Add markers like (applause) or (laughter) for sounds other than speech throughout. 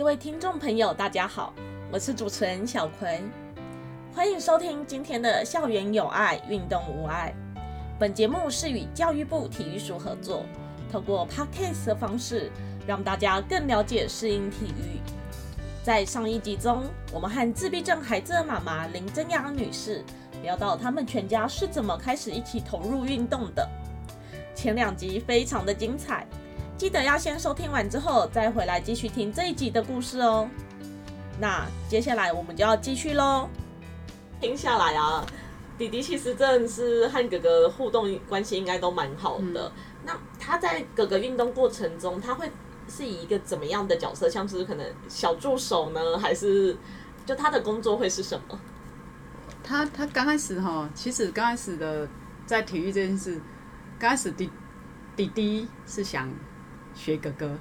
各位听众朋友，大家好，我是主持人小葵，欢迎收听今天的校园有爱，运动无碍。本节目是与教育部体育署合作，透过 podcast 的方式，让大家更了解适应体育。在上一集中，我们和自闭症孩子的妈妈林真雅女士聊到他们全家是怎么开始一起投入运动的。前两集非常的精彩，记得要先收听完之后再回来继续听这一集的故事哦。那接下来我们就要继续喽。听下来啊，弟弟其实真的是和哥哥互动关系应该都蛮好的。那他在哥哥运动过程中，他会是以一个怎么样的角色？像是可能小助手呢，还是就他的工作会是什么？他他刚开始哈，其实刚开始的在体育这件事。刚开始弟弟弟是想学哥哥，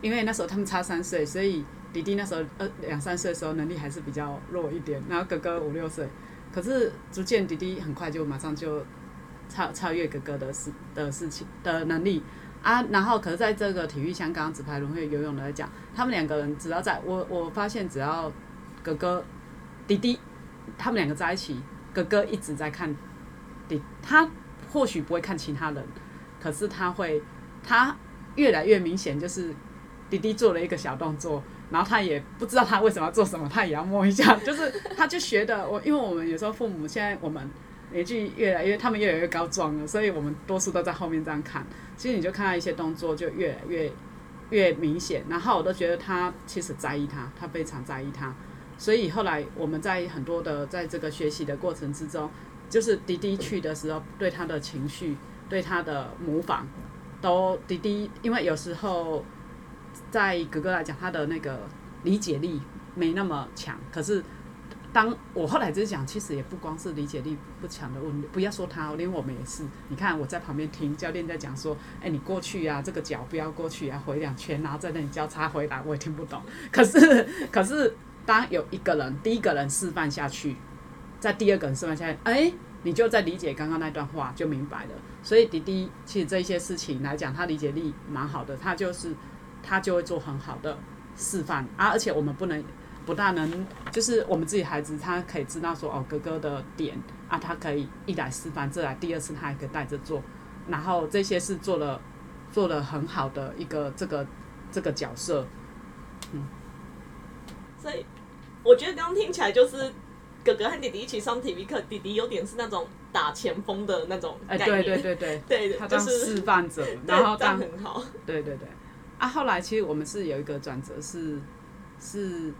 因为那时候他们差三岁，所以弟弟那时候呃两三岁的时候能力还是比较弱一点，然后哥哥五六岁，可是逐渐弟弟很快就马上就超超越哥哥的事的事情的能力啊，然后可是在这个体育像刚刚纸牌轮会游泳来讲，他们两个人只要在我我发现只要哥哥弟弟他们两个在一起，哥哥一直在看弟他。或许不会看其他人，可是他会，他越来越明显，就是弟弟做了一个小动作，然后他也不知道他为什么要做什么，他也要摸一下，(laughs) 就是他就学的。我因为我们有时候父母现在我们年纪越来越，他们越来越高壮了，所以我们多数都在后面这样看。其实你就看到一些动作就越来越越明显，然后我都觉得他其实在意他，他非常在意他。所以后来我们在很多的在这个学习的过程之中。就是迪迪去的时候，对他的情绪，对他的模仿，都滴滴，因为有时候在哥哥来讲，他的那个理解力没那么强。可是当我后来就是讲，其实也不光是理解力不强的问题，不要说他，连我们也是。你看我在旁边听教练在讲说，哎，你过去啊，这个脚不要过去啊，回两圈，然后在那里交叉回来，我也听不懂。可是 (laughs) 可是当有一个人，第一个人示范下去。在第二个人示范下，哎，你就在理解刚刚那段话，就明白了。所以迪迪其实这些事情来讲，他理解力蛮好的，他就是他就会做很好的示范啊。而且我们不能不大能，就是我们自己孩子，他可以知道说哦，哥哥的点啊，他可以一来示范，再来第二次他还可以带着做，然后这些是做了做了很好的一个这个这个角色，嗯。所以我觉得刚刚听起来就是。哥哥和弟弟一起上体育课，弟弟有点是那种打前锋的那种概念，对对对对，对，(laughs) 他当示范者，(laughs) 然后当很好，对对对。啊，后来其实我们是有一个转折，是是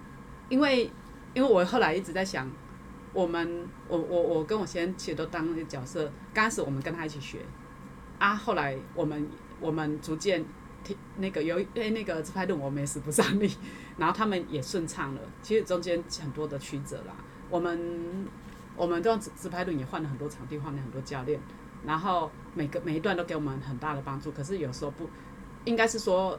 因为因为我后来一直在想，我们我我我跟我先生其实都当那个角色，刚开始我们跟他一起学，啊，后来我们我们逐渐听那个有因为那个自拍轮我们也使不上力，然后他们也顺畅了，其实中间很多的曲折啦。我们我们这样直直拍轮也换了很多场地，换了很多教练，然后每个每一段都给我们很大的帮助。可是有时候不，应该是说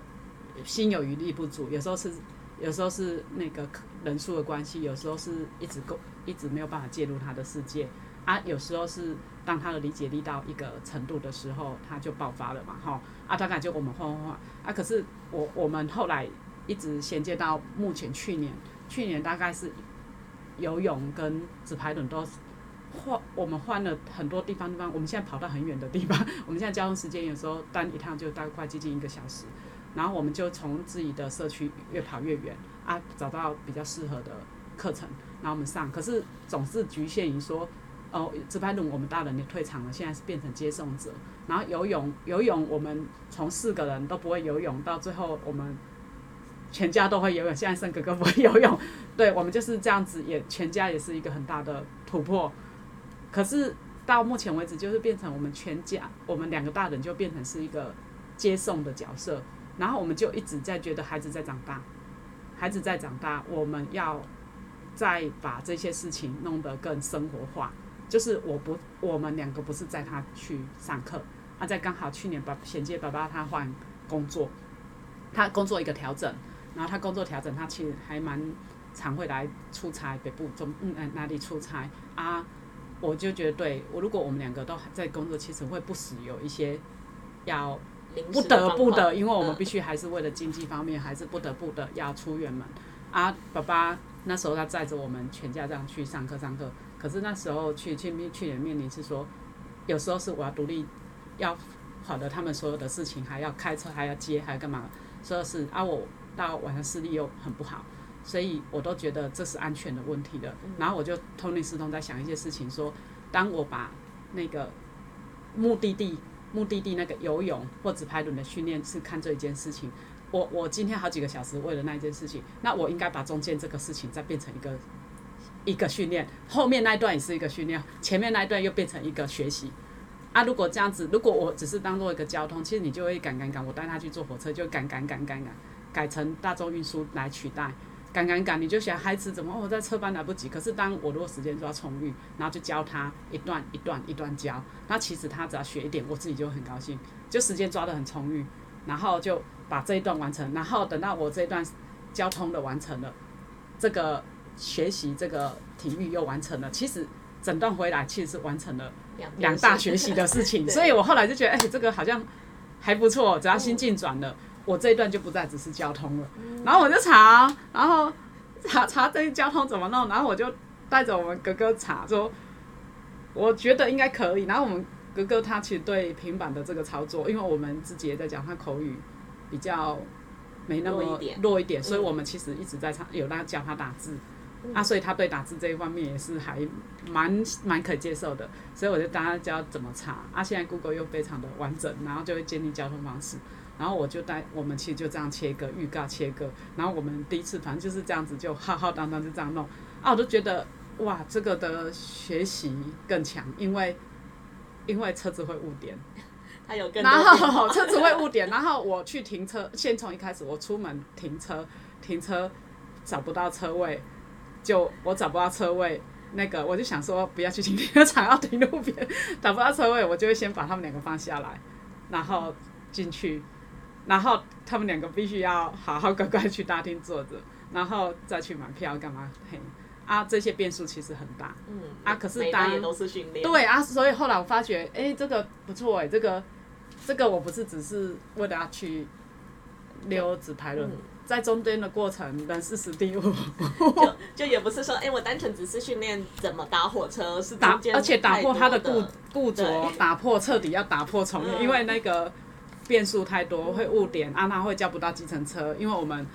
心有余力不足，有时候是有时候是那个人数的关系，有时候是一直够一直没有办法介入他的世界啊。有时候是当他的理解力到一个程度的时候，他就爆发了嘛，哈啊，大概就我们换换换啊。可是我我们后来一直衔接到目前去年，去年大概是。游泳跟纸牌轮都换，我们换了很多地方地方。我们现在跑到很远的地方，我们现在交通时间有时候单一趟就大概接近一个小时。然后我们就从自己的社区越跑越远啊，找到比较适合的课程，然后我们上。可是总是局限于说，哦，纸牌轮我们大人也退场了，现在是变成接送者。然后游泳，游泳我们从四个人都不会游泳，到最后我们。全家都会游泳，现在剩哥哥不会游泳，(laughs) 对我们就是这样子，也全家也是一个很大的突破。可是到目前为止，就是变成我们全家，我们两个大人就变成是一个接送的角色，然后我们就一直在觉得孩子在长大，孩子在长大，我们要再把这些事情弄得更生活化。就是我不，我们两个不是载他去上课，啊，在刚好去年爸衔接爸爸他换工作，他工作一个调整。然后他工作调整，他其实还蛮常会来出差，北部中嗯哪里出差啊？我就觉得，对我如果我们两个都在工作，其实会不时有一些要不得不的，因为我们必须还是为了经济方面，还是不得不的要出远门。啊，爸爸那时候他载着我们全家这样去上课上课，可是那时候去去面去年面临是说，有时候是我要独立，要跑的他们所有的事情，还要开车，还要接，还要干嘛，所有事啊，我到晚上视力又很不好。所以我都觉得这是安全的问题的，然后我就通灵思通在想一些事情说当我把那个目的地目的地那个游泳或直排轮的训练是看这一件事情，我我今天好几个小时为了那一件事情，那我应该把中间这个事情再变成一个一个训练，后面那一段也是一个训练，前面那一段又变成一个学习。啊，如果这样子，如果我只是当做一个交通，其实你就会赶赶赶，我带他去坐火车就赶赶赶赶赶，改成大众运输来取代。赶赶赶，你就想孩子怎么哦，在车班来不及。可是当我如果时间抓充裕，然后就教他一段一段一段教，那其实他只要学一点，我自己就很高兴，就时间抓得很充裕，然后就把这一段完成，然后等到我这一段交通的完成了，这个学习这个体育又完成了，其实整段回来其实是完成了两两大学习的事情，所以我后来就觉得，哎、这个好像还不错，只要心境转了，我这一段就不再只是交通了。然后我就查，然后查查这些交通怎么弄，然后我就带着我们哥哥查，说我觉得应该可以。然后我们哥哥他其实对平板的这个操作，因为我们自己也在讲，他口语比较没那么弱一点弱一点，所以嗯我们其实一直在唱，有在教他打字。啊，所以他对打字这一方面也是还蛮蛮可接受的，所以我就大家教怎么查啊。现在 Google 又非常的完整，然后就会建立交通方式，然后我就带我们其实就这样切割预告切割，然后我们第一次反正就是这样子就浩浩荡荡就这样弄。啊，我就觉得哇，这个的学习更强，因为因为车子会误点，(laughs) 它有更然后车子会误点，然后我去停车，先从一开始我出门停车，停车找不到车位，就我找不到车位，那个我就想说不要去停停车场，要停路边，(laughs) 找不到车位，我就会先把他们两个放下来，然后进去，然后他们两个必须要好好乖乖去大厅坐着，然后再去买票干嘛？嘿，啊，这些变数其实很大。嗯啊可是当都是训练，对啊，所以后来我发觉，哎、这个不错哎、这个这个我不是只是为了要去溜直排轮，嗯在中间的过程人事时地物就就也不是说，哎、我单纯只是训练怎么打火车，是打而且打破他的固固着，打破彻底要打破重 (laughs) 练，嗯因为那个变数太多会误点，啊，那会叫不到计程车，因为我们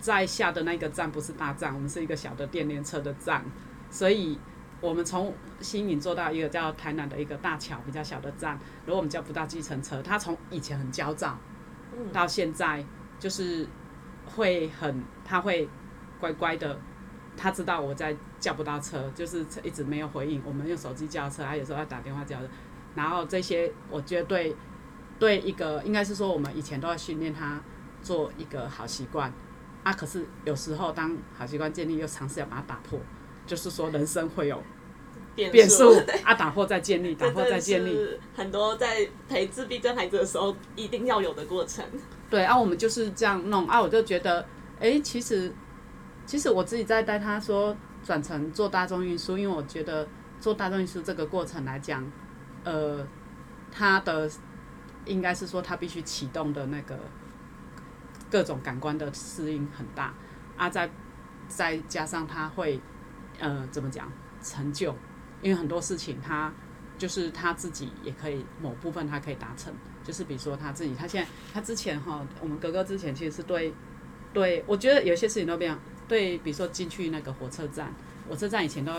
在下的那个站不是大站，我们是一个小的电联车的站，所以我们从新营坐到一个叫台南的一个大桥比较小的站，如果我们叫不到计程车，他从以前很焦躁，嗯到现在就是会很，他会乖乖的，他知道我在叫不到车，就是一直没有回应。我们用手机叫车，他有时候要打电话叫的，然后这些我觉得对对一个应该是说我们以前都要训练他做一个好习惯啊，可是有时候当好习惯建立又尝试要把它打破，就是说人生会有变变数对啊，打破再建立，打破再建立。很多在陪自闭症孩子的时候一定要有的过程。对啊，我们就是这样弄啊，我就觉得，哎、其实其实我自己在带他说转成做大众运输，因为我觉得做大众运输这个过程来讲，呃，他的应该是说他必须启动的那个各种感官的适应很大啊，再再加上他会呃怎么讲成就，因为很多事情他就是他自己也可以某部分他可以达成。就是比如说他自己，他现在他之前哈，我们哥哥之前其实是对对，我觉得有些事情都变对，比如说进去那个火车站，火车站以前都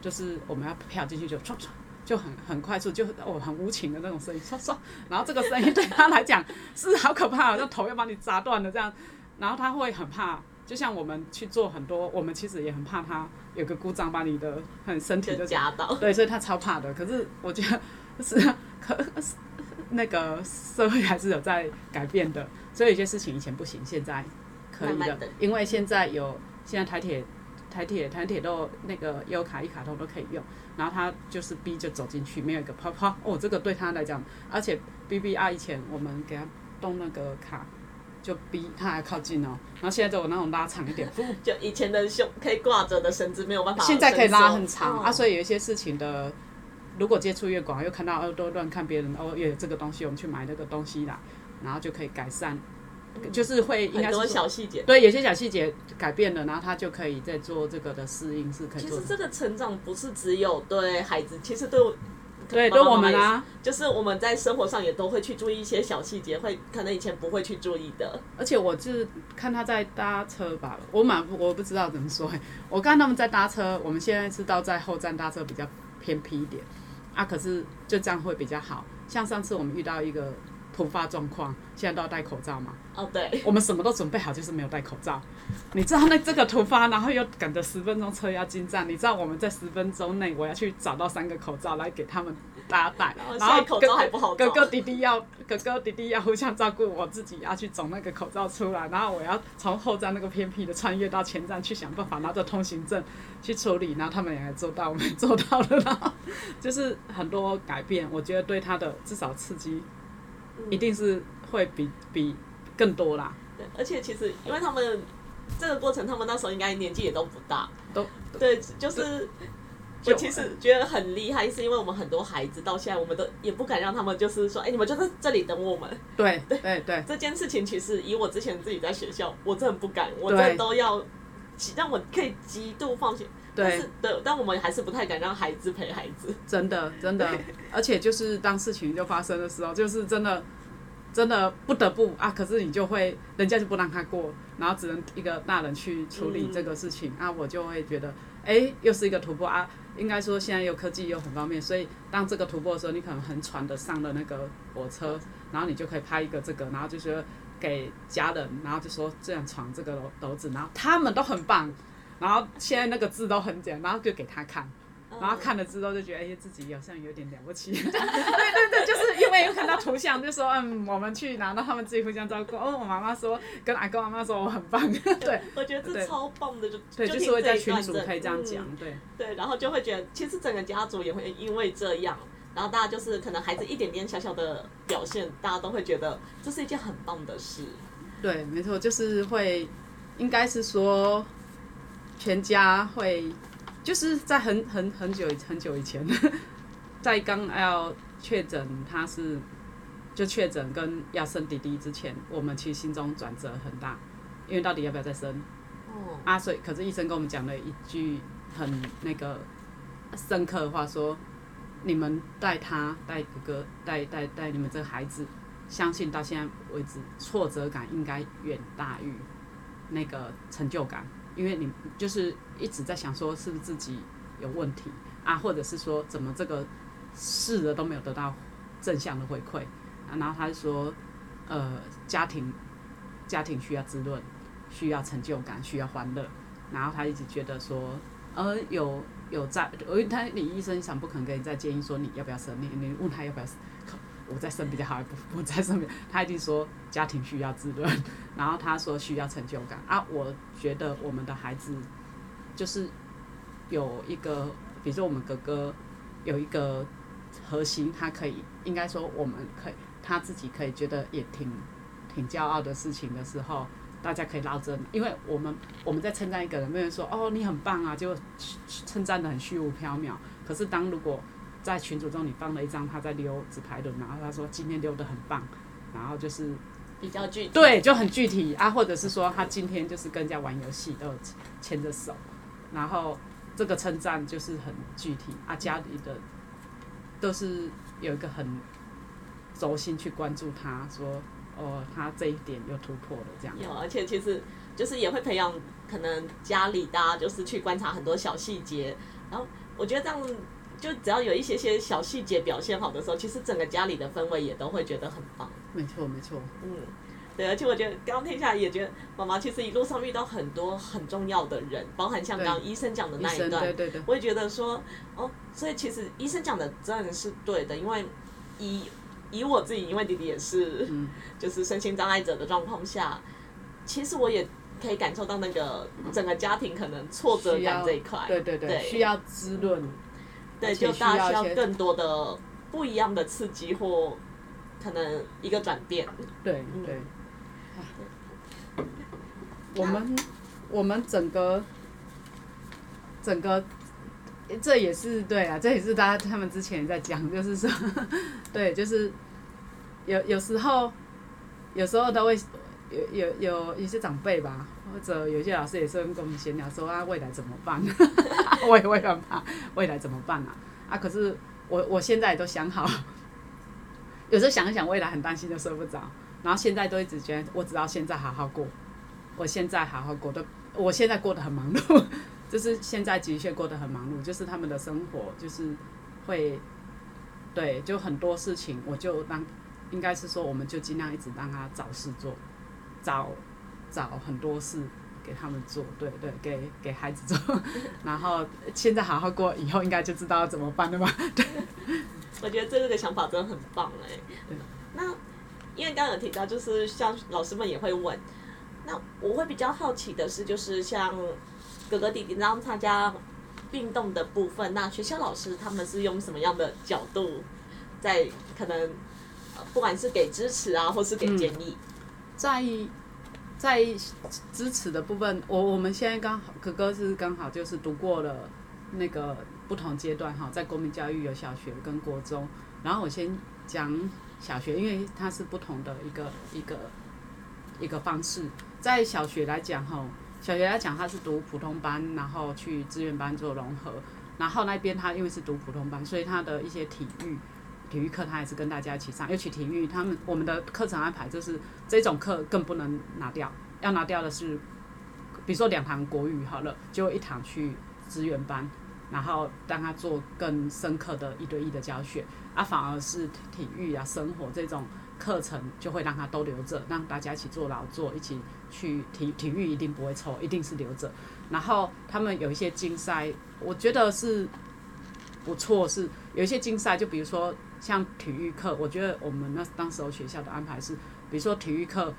就是我们要票进去就唰唰就很很快速，就哦很无情的那种声音，唰唰，然后这个声音对他来讲是好可怕，好像头要把你砸断了这样，然后他会很怕。就像我们去做很多，我们其实也很怕他有个故障把你的很身体就的夹到，对，所以他超怕的。可是我觉得是可是那个社会还是有在改变的，所以有些事情以前不行，现在可以的，因为现在有现在台铁。台铁台铁都那个优卡一卡通都可以用，然后他就是逼就走进去，没有一个泡泡哦，这个对他来讲，而且 B B R 以前我们给他动那个卡，就逼他还靠近哦，然后现在就有那种拉长一点，(laughs) 就以前的胸可以挂着的绳子没有办法现在可以拉很长、哦啊，所以有一些事情的，如果接触越广，又看到哦都乱看别人哦，也有这个东西，我们去买那个东西啦。然后就可以改善，就是会应该是说小细节。对有些小细节改变了，然后他就可以再做这个的适应，是可以。其实这个成长不是只有对孩子，其实对我对，对我们啊，就是我们在生活上也都会去注意一些小细节，会可能以前不会去注意的。而且我就是看他在搭车吧，我满我不知道怎么说、欸，我看他们在搭车，我们现在是到在后站搭车比较偏僻一点啊，可是就这样会比较好。像上次我们遇到一个突发状况，现在都要戴口罩嘛，哦，对，我们什么都准备好，就是没有戴口罩。你知道那这个突发，然后又赶着十分钟车要进站，你知道我们在十分钟内我要去找到三个口罩来给他们大家戴，然后然后现在口罩还不好哥哥弟弟要哥哥弟弟要互相照顾，我自己要去找那个口罩出来，然后我要从后站那个偏僻的穿越到前站去想办法拿着通行证去处理，然后他们也做到，我们做到了，然后就是很多改变，我觉得对他的至少刺激一定是会比比更多啦。对，而且其实因为他们这个过程，他们那时候应该年纪也都不大，都对，就是。我其实觉得很厉害，是因为我们很多孩子到现在，我们都也不敢让他们就是说，哎、你们就在这里等我们。对对对这件事情其实以我之前自己在学校，我真的不敢，我真的都要让我可以极度放心。但对但我们还是不太敢让孩子陪孩子。真的真的，(laughs) 而且就是当事情就发生的时候，就是真的真的不得不啊，可是你就会人家就不让他过，然后只能一个大人去处理这个事情、啊，我就会觉得，哎、又是一个突破啊。应该说现在有科技又很方便，所以当这个突破的时候，你可能很喘的上了那个火车，然后你就可以拍一个这个，然后就说给家人，然后就说这样闯这个楼楼子，然后他们都很棒，然后现在那个字都很简单，然后就给他看。然后看了之后就觉得，哎、自己好像有点了不起。(laughs) 对对对，就是因为有看到图像，就说嗯，我们去，拿到他们自己互相照顾。哦，我妈妈说，跟阿公阿妈说我很棒。(laughs) 对我觉得这超棒的，就对，就是听会在群组可以这样嗯讲。对对，然后就会觉得，其实整个家族也会因为这样，然后大家就是可能孩子一点点小小的表现，大家都会觉得这是一件很棒的事。对，没错，就是会，应该是说，全家会，就是在很很很久很久以前，(laughs) 在刚要确诊他是就确诊跟要生弟弟之前，我们其实心中转折很大，因为到底要不要再生？哦，啊，所以可是医生跟我们讲了一句很那个深刻的话，说你们带他带哥哥带带带你们这个孩子，相信到现在为止挫折感应该远大于那个成就感，因为你就是一直在想说是不是自己有问题啊，或者是说怎么这个试了都没有得到正向的回馈啊，然后他就说呃家庭家庭需要滋润。需要成就感，需要欢乐，然后他一直觉得说，呃，有有在，因为他你医生想不可能给你再建议说你要不要生，你你问他要不要生，我再生比较好，还不我再生比较，他一定说家庭需要滋润，然后他说需要成就感啊，我觉得我们的孩子就是有一个，比如说我们哥哥有一个核心，他可以应该说我们可以他自己可以觉得也挺挺骄傲的事情的时候。大家可以捞着，因为我们我们在称赞一个人，没有人说哦你很棒啊，就称赞的很虚无缥缈。可是当如果在群组中你放了一张他在溜纸牌轮，然后他说今天溜得很棒，然后就是比较具体。对就很具体啊，或者是说他今天就是跟人家玩游戏都有牵着手，然后这个称赞就是很具体啊，家里的都是有一个很轴心去关注他说。哦，他这一点又突破了，这样。有，而且其实就是也会培养可能家里大家就是去观察很多小细节，然后我觉得这样就只要有一些些小细节表现好的时候，其实整个家里的氛围也都会觉得很棒。没错，没错。嗯，对，而且我觉得刚刚听下来也觉得妈妈其实一路上遇到很多很重要的人，包含像刚刚医生讲的那一段，对对对。我也觉得说哦，所以其实医生讲的真的是对的，因为以以我自己，因为弟弟也是，嗯、就是身心障碍者的状况下，其实我也可以感受到那个整个家庭可能挫折感这一块，对对对，对需要滋润，对，就大家需要更多的不一样的刺激或可能一个转变，对嗯对。我们我们整个整个。这也是对啊，这也是大家他们之前在讲，就是说，(laughs) 对，就是有有时候有时候都会有有有一些长辈吧，或者有些老师也是跟我们闲聊说啊，未来怎么办？(laughs) 我也会很怕未来怎么办啊？啊，可是我我现在都想好，有时候想一想未来很担心就睡不着，然后现在都一直觉得我只要现在好好过，我现在好好过的，我现在过得很忙碌，就是现在的确过得很忙碌，就是他们的生活就是会，对，就很多事情我就当。应该是说，我们就尽量一直让他找事做，找找很多事给他们做，对对，给给孩子做。(laughs) 然后现在好好过，以后应该就知道怎么办了吧？对。我觉得这个想法真的很棒哎。那因为刚刚有提到，就是像老师们也会问，那我会比较好奇的是，就是像哥哥弟弟让参加运动的部分，那学校老师他们是用什么样的角度在可能？不管是给支持啊，或是给建议，在在支持的部分，我我们现在刚好哥哥是刚好就是读过了那个不同阶段哈，在国民教育有小学跟国中，然后我先讲小学，因为它是不同的一个一个一个方式，在小学来讲哈，小学来讲他是读普通班，然后去志愿班做融合，然后那边他因为是读普通班，所以他的一些体育。体育课他也是跟大家一起上，尤其体育，他们我们的课程安排就是这种课更不能拿掉，要拿掉的是，比如说两堂国语好了，就一堂去资源班，然后让他做更深刻的一对一的教学，啊，反而是体育啊、生活这种课程就会让他都留着，让大家一起做劳作，一起去体体育一定不会抽，一定是留着。然后他们有一些竞赛，我觉得是不错，是有一些竞赛，就比如说。像体育课，我觉得我们那当时候学校的安排是，比如说体育课，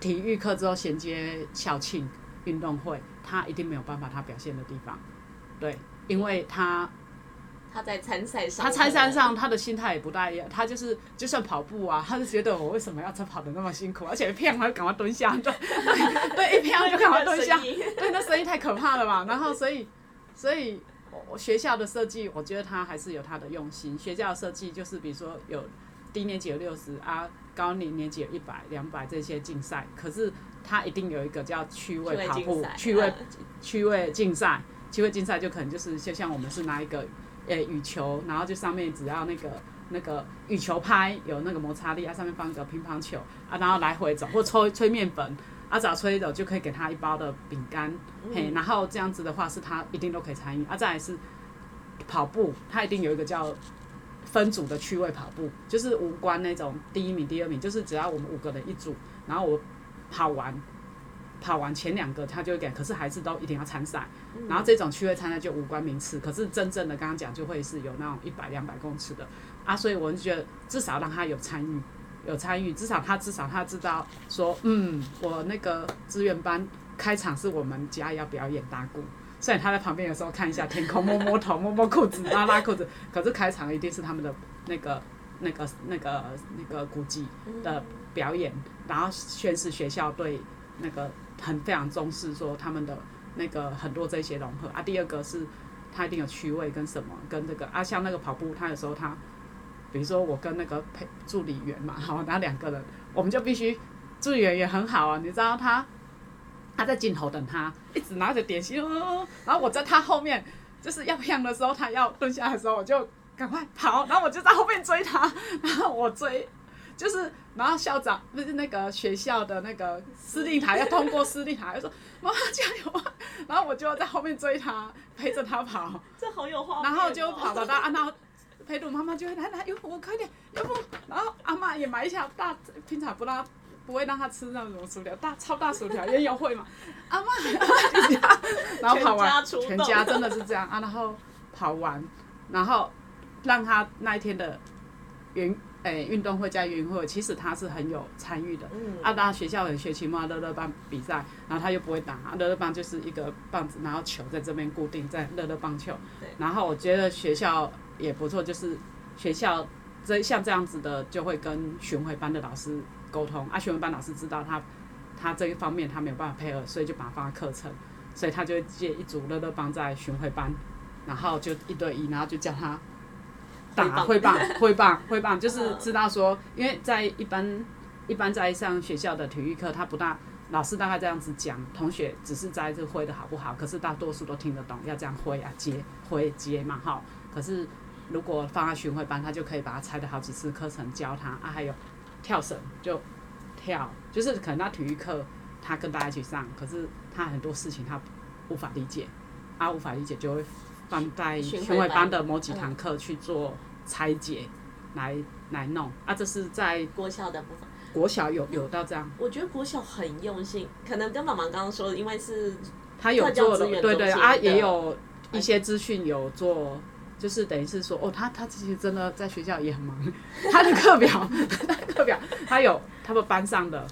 体育课之后衔接校庆运动会，他一定没有办法他表现的地方，对，因为他他在参赛上，他参赛上他的心态也不大一样，他就是就算跑步啊，他就觉得我为什么要跑的那么辛苦，而且一飘他就赶快蹲下，对对，一飘就赶快蹲下，(laughs) 对，那声音太可怕了嘛，然后所以所以。我学校的设计，我觉得他还是有他的用心。学校的设计就是，比如说有低年级有六十啊，高年年级有一百、两百这些竞赛，可是他一定有一个叫趣味跑步、趣味趣味竞赛。趣味竞赛就可能就是就像我们是拿一个呃羽球，然后就上面只要那个那个羽球拍有那个摩擦力啊，上面放一个乒乓球啊，然后来回走或吹吹面粉。阿早吹走就可以给他一包的饼干，嘿，然后这样子的话是他一定都可以参与。啊，再来是跑步，他一定有一个叫分组的趣味跑步，就是无关那种第一名、第二名，就是只要我们五个人一组，然后我跑完跑完前两个他就会给，可是还是都一定要参赛。然后这种趣味参赛就无关名次，可是真正的刚刚讲就会是有那种一百、两百公尺的啊，所以我就觉得至少让他有参与。有参与，至少他至少他知道说，嗯，我那个志愿班开场是我们家要表演打鼓，虽然他在旁边有时候看一下天空，摸摸头，摸摸裤子，拉拉裤子，可是开场一定是他们的那个那个那个那个鼓击的表演，然后宣示学校对那个很非常重视，说他们的那个很多这些融合啊。第二个是他一定有趣味跟什么跟这个啊，像那个跑步，他有时候他。比如说我跟那个陪助理员嘛，好，然后两个人，我们就必须助理员也很好啊，你知道他他在镜头等他，一直拿着点心，然后我在他后面，就是要飘的时候，他要蹲下的时候，我就赶快跑，然后我就在后面追他，(laughs) 然后我追，就是然后校长不是那个学校的那个司令台要通过司令台，说妈妈加油啊，然后我就在后面追他，陪着他跑，(laughs) 这好有画面，然后就跑到他，然后。陪读妈妈就会来来，哟我快点，要不，然后阿妈也买一下大，平常不让，不会让他吃那种薯条，大超大薯条，也有会嘛。(laughs) 阿妈，(laughs) 然后跑完，全家真的是这样啊。然后跑完，然后让他那一天的运诶运动会加运会，其实他是很有参与的。嗯。啊，当学校有学期末乐乐棒比赛，然后他又不会打，乐乐棒就是一个棒子，然后球在这边固定在乐乐棒球。对。然后我觉得学校。也不错，就是学校这像这样子的，就会跟巡回班的老师沟通啊。巡回班老师知道他他这一方面他没有办法配合，所以就把他放在课程，所以他就会借一组乐乐帮在巡回班，然后就一对一，然后就叫他打挥棒，挥棒，挥棒，就是知道说，因为在一般一般在上学校的体育课，他不大老师大概这样子讲，同学只是在这挥的好不好，可是大多数都听得懂，要这样挥啊接挥接嘛哈。可是如果放在巡回班，他就可以把它拆的好几次课程教他啊，还有跳绳就跳，就是可能他体育课他跟大家一起上，可是他很多事情他无法理解，啊无法理解就会放在巡回班班的某几堂课去做拆解，来来弄啊，这是在国小的部分，国小有有到这样。我觉得国小很用心，可能跟妈妈刚刚说的，因为是他有做的，对对啊，也有一些资讯有做，就是等于是说，哦，他他其实真的在学校也很忙，他的课表，(laughs) 他的课表，他有他们班上的，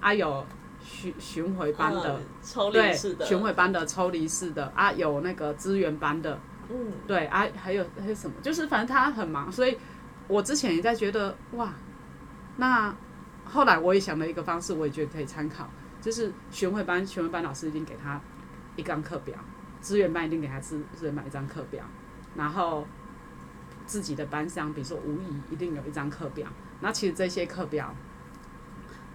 啊有巡巡回班的对离式的，巡回班的抽离式的啊有那个资源班的，嗯，对啊还有还有什么，就是反正他很忙，所以我之前也在觉得哇，那后来我也想了一个方式，我也觉得可以参考，就是巡回班巡回班老师一定给他一张课表，资源班一定给他资资源班一张课表，然后自己的班上，比如说无疑一定有一张课表，那其实这些课表，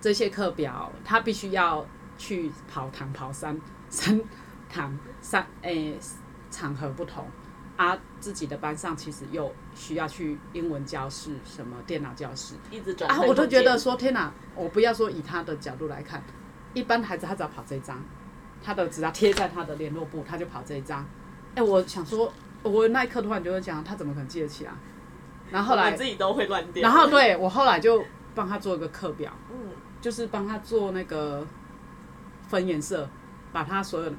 这些课表他必须要去跑堂跑三三堂三诶、场合不同。啊，自己的班上其实又需要去英文教室、什么电脑教室啊，一直转啊我都觉得说天哪，我不要说以他的角度来看，一般孩子他只要跑这一张，他的只要贴在他的联络簿，他就跑这一张。哎、我想说，我那一刻突然就会讲，他怎么可能记得起啊？然后后来们，自己都会乱掉，然后对我后来就帮他做一个课表，嗯，就是帮他做那个分颜色，把他所有的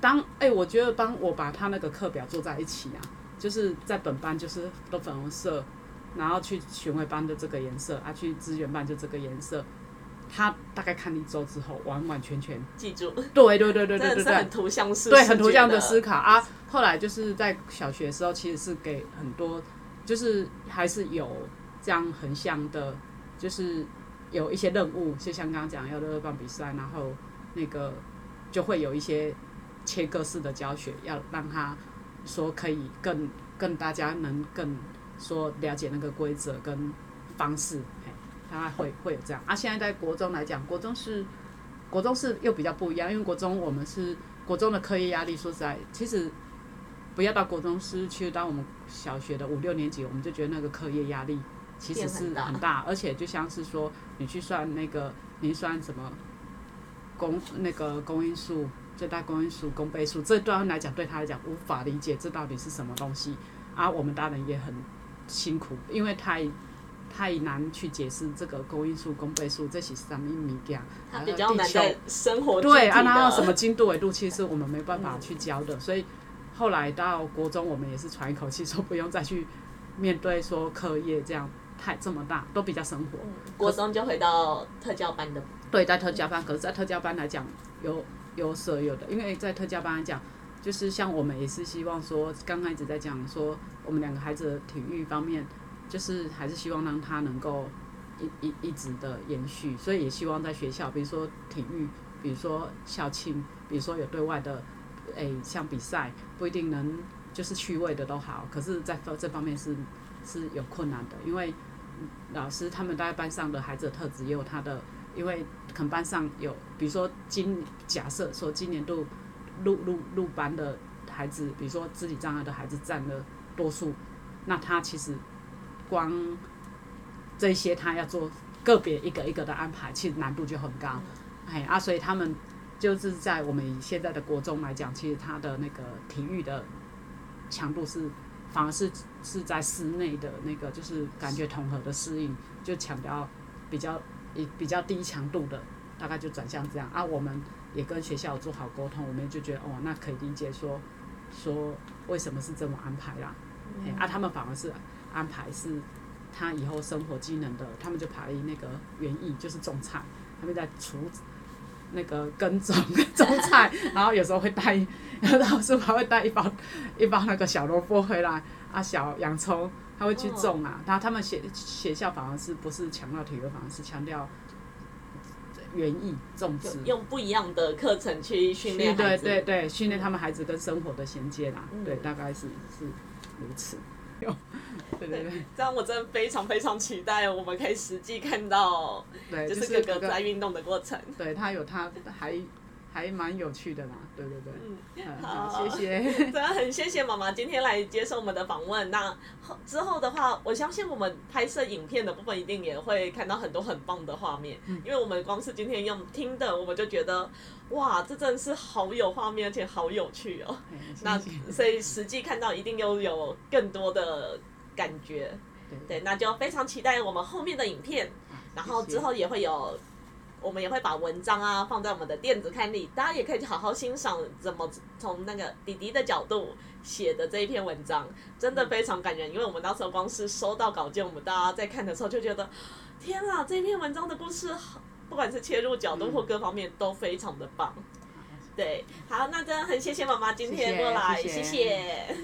当哎、我觉得帮我把他那个课表做在一起啊，就是在本班就是都粉红色，然后去巡回班的这个颜色啊，去资源班就这个颜色，他大概看一周之后，完完全全记住，对对对对对对对的是很，图像式，对，很图像的思考啊。后来就是在小学的时候，其实是给很多，就是还是有这样横向的，就是有一些任务，就像刚刚讲要乐乐棒比赛，然后那个就会有一些切割式的教学，要让他说可以更更大家能更说了解那个规则跟方式，嘿，大概会会有这样啊。现在在国中来讲，国中是国中是又比较不一样，因为国中我们是国中的课业压力，说实在，其实不要到国中是去到我们小学的五六年级，我们就觉得那个课业压力其实是很大很大，而且就像是说你去算那个，你算什么公那个公因数、最大公因数、公倍数，这对他来讲，对他来讲无法理解这到底是什么东西，啊，我们大人也很辛苦，因为太。太难去解释这个公因数、公倍数这些是什么物件，比较难在生活对啊，具体的然后什么精度纬度，其实我们没办法去教的，所以后来到国中，我们也是喘一口气，说不用再去面对说课业这样太这么大，都比较生活。嗯国中就回到特教班的，对，在特教班，可是，在特教班来讲，有有舍有的，因为在特教班来讲，就是像我们也是希望说，刚刚一直在讲说，我们两个孩子的体育方面，就是还是希望让他能够一一一直的延续，所以也希望在学校，比如说体育，比如说校庆，比如说有对外的，诶、像比赛，不一定能就是趣味的都好，可是在这方面是是有困难的，因为老师他们带班上的孩子的特质也有他的，因为可能班上有，比如说今假设说今年度入入入班的孩子，比如说肢体障碍的孩子占了多数，那他其实光这些他要做个别一个一个的安排，其实难度就很高。哎啊，所以他们就是在我们以现在的国中来讲，其实他的那个体育的强度是反而是是在室内的那个，就是感觉统合的适应，就强调比较以比较低强度的，大概就转向这样啊。我们也跟学校做好沟通，我们就觉得哦，那可以理解说说为什么是这么安排啦。嘿啊，他们反而是安排是他以后生活技能的，他们就排那个园艺，就是种菜，他们在除那个耕种种菜，然后有时候会带，然后老师还会带一包 (laughs) 一包那个小萝卜回来啊，小洋葱，他会去种啊。然后他们学学校反而是不是强调体育，反而是强调园艺种植。用不一样的课程去训练对。对对，训练他们孩子跟生活的衔接啦。嗯对，大概是是如此。(laughs) (laughs) 对对对 (laughs) 这样我真的非常非常期待，我们可以实际看到，(laughs) 对，就就是哥哥在运动的过程。对他有他还还蛮有趣的啦，对对对，嗯，好好，谢谢。真的很谢谢妈妈今天来接受我们的访问。那后之后的话，我相信我们拍摄影片的部分一定也会看到很多很棒的画面，因为我们光是今天用听的，我们就觉得哇，这真的是好有画面，而且好有趣哦。哎那所以实际看到一定又有更多的感觉。对对，那就非常期待我们后面的影片，然后之后也会有，我们也会把文章啊放在我们的电子刊里，大家也可以好好欣赏怎么从那个弟弟的角度写的这一篇文章，真的非常感人。因为我们那时候光是收到稿件，我们大家在看的时候就觉得，天啊，这篇文章的故事好，不管是切入角度或各方面都非常的棒。对，好，那真的很谢谢妈妈今天过来，谢谢谢谢